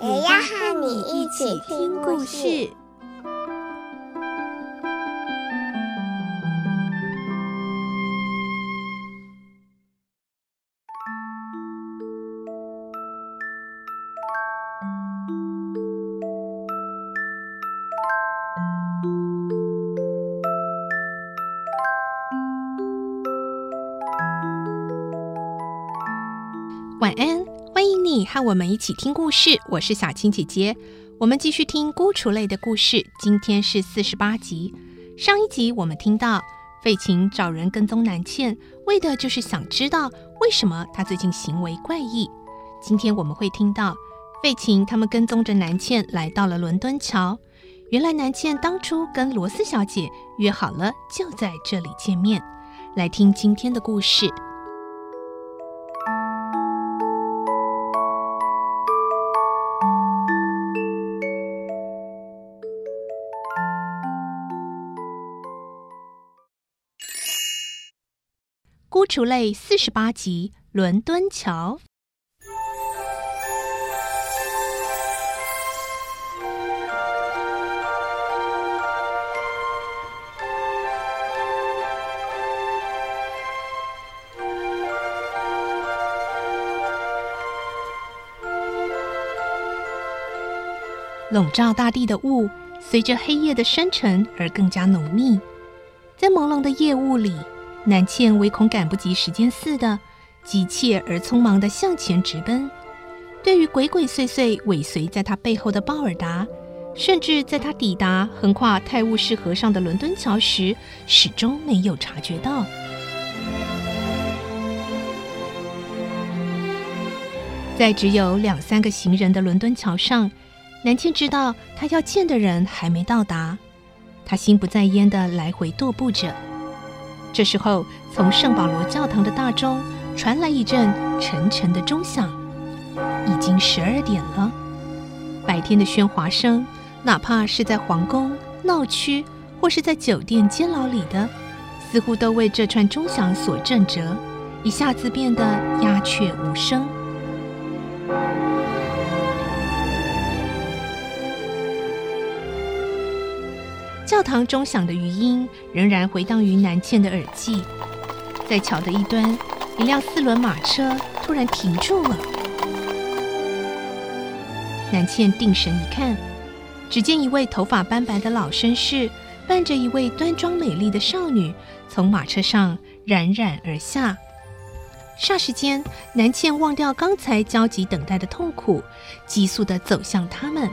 也要和你一起听故事。晚安，你和我们一起听故事。我是小青姐姐，我们继续听孤雏泪的故事。今天是四十八集。上一集我们听到费琴找人跟踪南茜，为的就是想知道为什么她最近行为怪异。今天我们会听到费琴他们跟踪着南茜来到了伦敦桥。原来南茜当初跟罗斯小姐约好了，就在这里见面。来听今天的故事。孤雏泪四十八集，伦敦桥。笼罩大地的雾，随着黑夜的深沉而更加浓密，在朦胧的夜雾里。南茜唯恐赶不及时间似的，急切而匆忙地向前直奔。对于鬼鬼祟祟尾随在他背后的鲍尔达，甚至在他抵达横跨泰晤士河上的伦敦桥时，始终没有察觉到。在只有两三个行人的伦敦桥上，南茜知道他要见的人还没到达，他心不在焉地来回踱步着。这时候，从圣保罗教堂的大钟传来一阵沉沉的钟响，已经十二点了。白天的喧哗声，哪怕是在皇宫、闹区，或是在酒店、监牢里的，似乎都为这串钟响所震折，一下子变得鸦雀无声。教堂钟响的余音仍然回荡于南茜的耳际。在桥的一端，一辆四轮马车突然停住了。南茜定神一看，只见一位头发斑白的老绅士伴着一位端庄美丽的少女从马车上冉冉而下。霎时间，南茜忘掉刚才焦急等待的痛苦，急速的走向他们。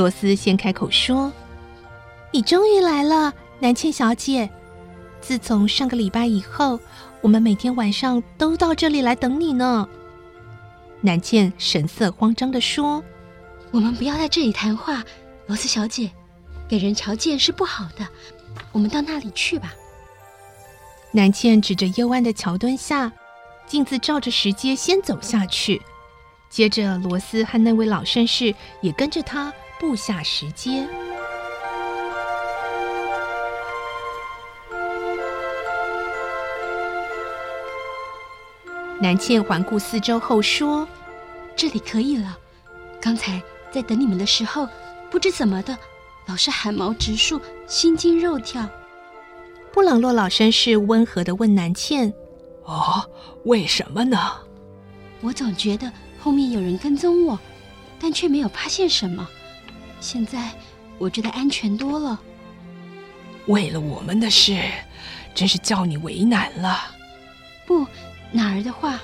罗斯先开口说：“你终于来了，南茜小姐。自从上个礼拜以后，我们每天晚上都到这里来等你呢。”南茜神色慌张地说：“我们不要在这里谈话，罗斯小姐，给人瞧见是不好的。我们到那里去吧。”南茜指着幽暗的桥墩下，径自照着石阶先走下去，接着罗斯和那位老绅士也跟着他。步下石阶，南茜环顾四周后说：“这里可以了。刚才在等你们的时候，不知怎么的，老是汗毛直竖，心惊肉跳。”布朗洛老绅士温和的问南茜：“哦，为什么呢？”我总觉得后面有人跟踪我，但却没有发现什么。现在我觉得安全多了。为了我们的事，真是叫你为难了。不，哪儿的话。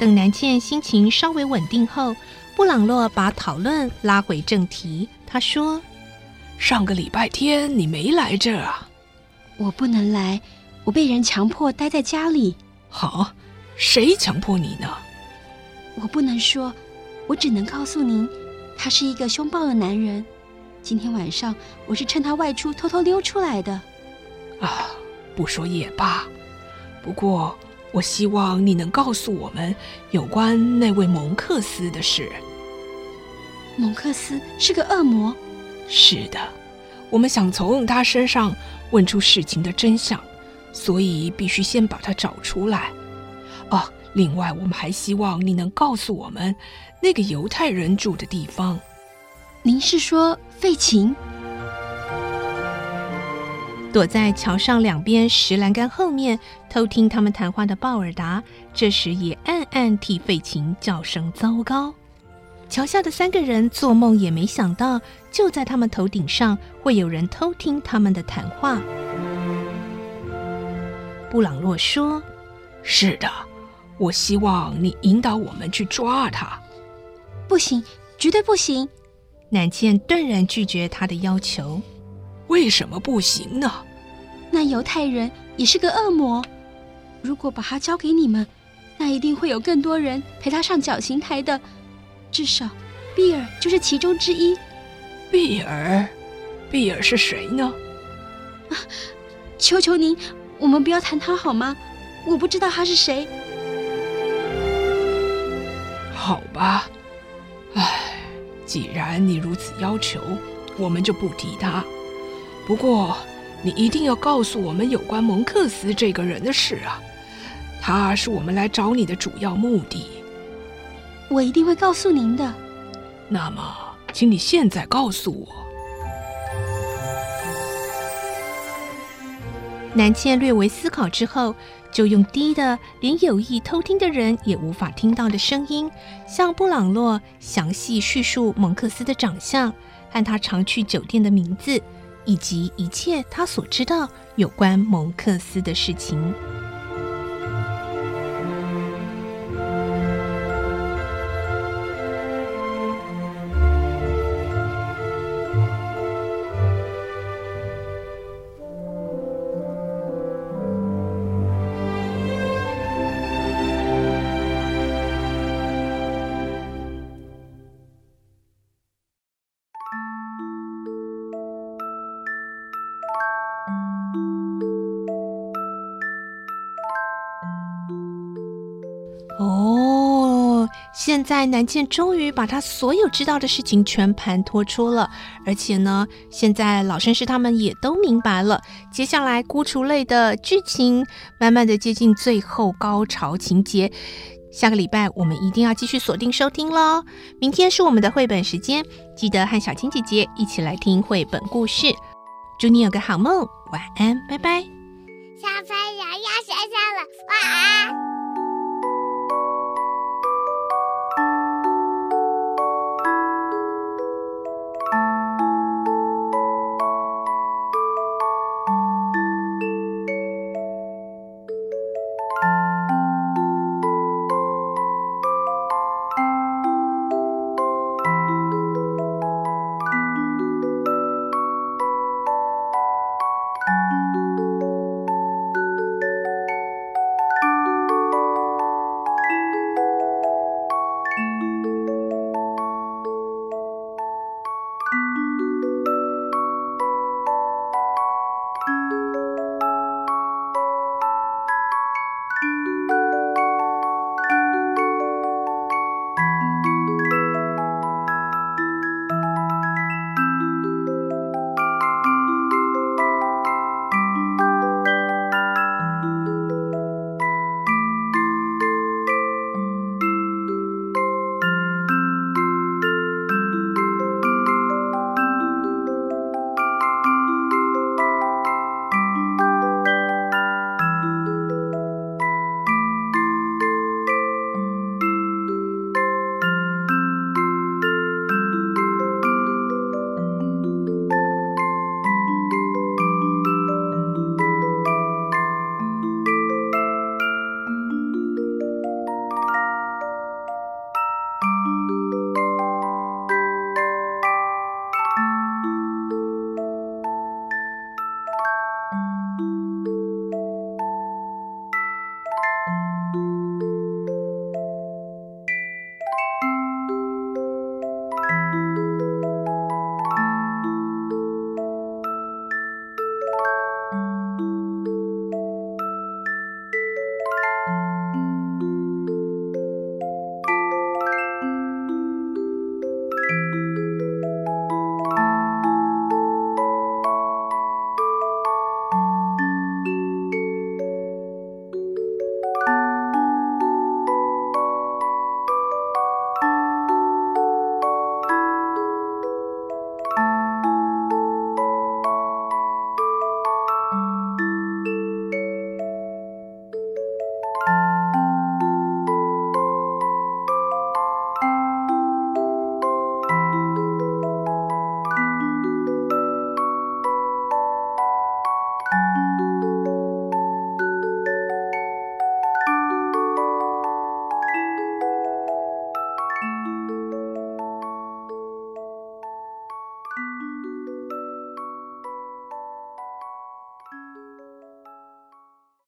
等南茜心情稍微稳定后，布朗洛把讨论拉回正题。他说：“上个礼拜天你没来这儿啊？我不能来，我被人强迫待在家里。好，谁强迫你呢？我不能说，我只能告诉您，他是一个凶暴的男人。今天晚上我是趁他外出偷偷溜出来的。啊，不说也罢。不过，我希望你能告诉我们有关那位蒙克斯的事。蒙克斯是个恶魔。是的，我们想从他身上问出事情的真相，所以必须先把他找出来。哦，另外，我们还希望你能告诉我们那个犹太人住的地方。您是说费琴？躲在桥上两边石栏杆后面偷听他们谈话的鲍尔达，这时也暗暗替费琴叫声糟糕。桥下的三个人做梦也没想到，就在他们头顶上会有人偷听他们的谈话。布朗洛说：“是的，我希望你引导我们去抓他。”不行，绝对不行！南茜断然拒绝他的要求。为什么不行呢？那犹太人也是个恶魔。如果把他交给你们，那一定会有更多人陪他上绞刑台的。至少，比尔就是其中之一。比尔，比尔是谁呢？啊，求求您，我们不要谈他好吗？我不知道他是谁。好吧，唉，既然你如此要求，我们就不提他。不过，你一定要告诉我们有关蒙克斯这个人的事啊！他是我们来找你的主要目的。我一定会告诉您的。那么，请你现在告诉我。南茜略微思考之后，就用低的、连有意偷听的人也无法听到的声音，向布朗洛详细叙述蒙克斯的长相和他常去酒店的名字，以及一切他所知道有关蒙克斯的事情。哦，现在南茜终于把他所有知道的事情全盘托出了，而且呢，现在老绅士他们也都明白了，接下来孤雏类的剧情慢慢的接近最后高潮情节。下个礼拜我们一定要继续锁定收听喽！明天是我们的绘本时间，记得和小青姐姐一起来听绘本故事。祝你有个好梦，晚安，拜拜。小朋友要睡觉了，晚安。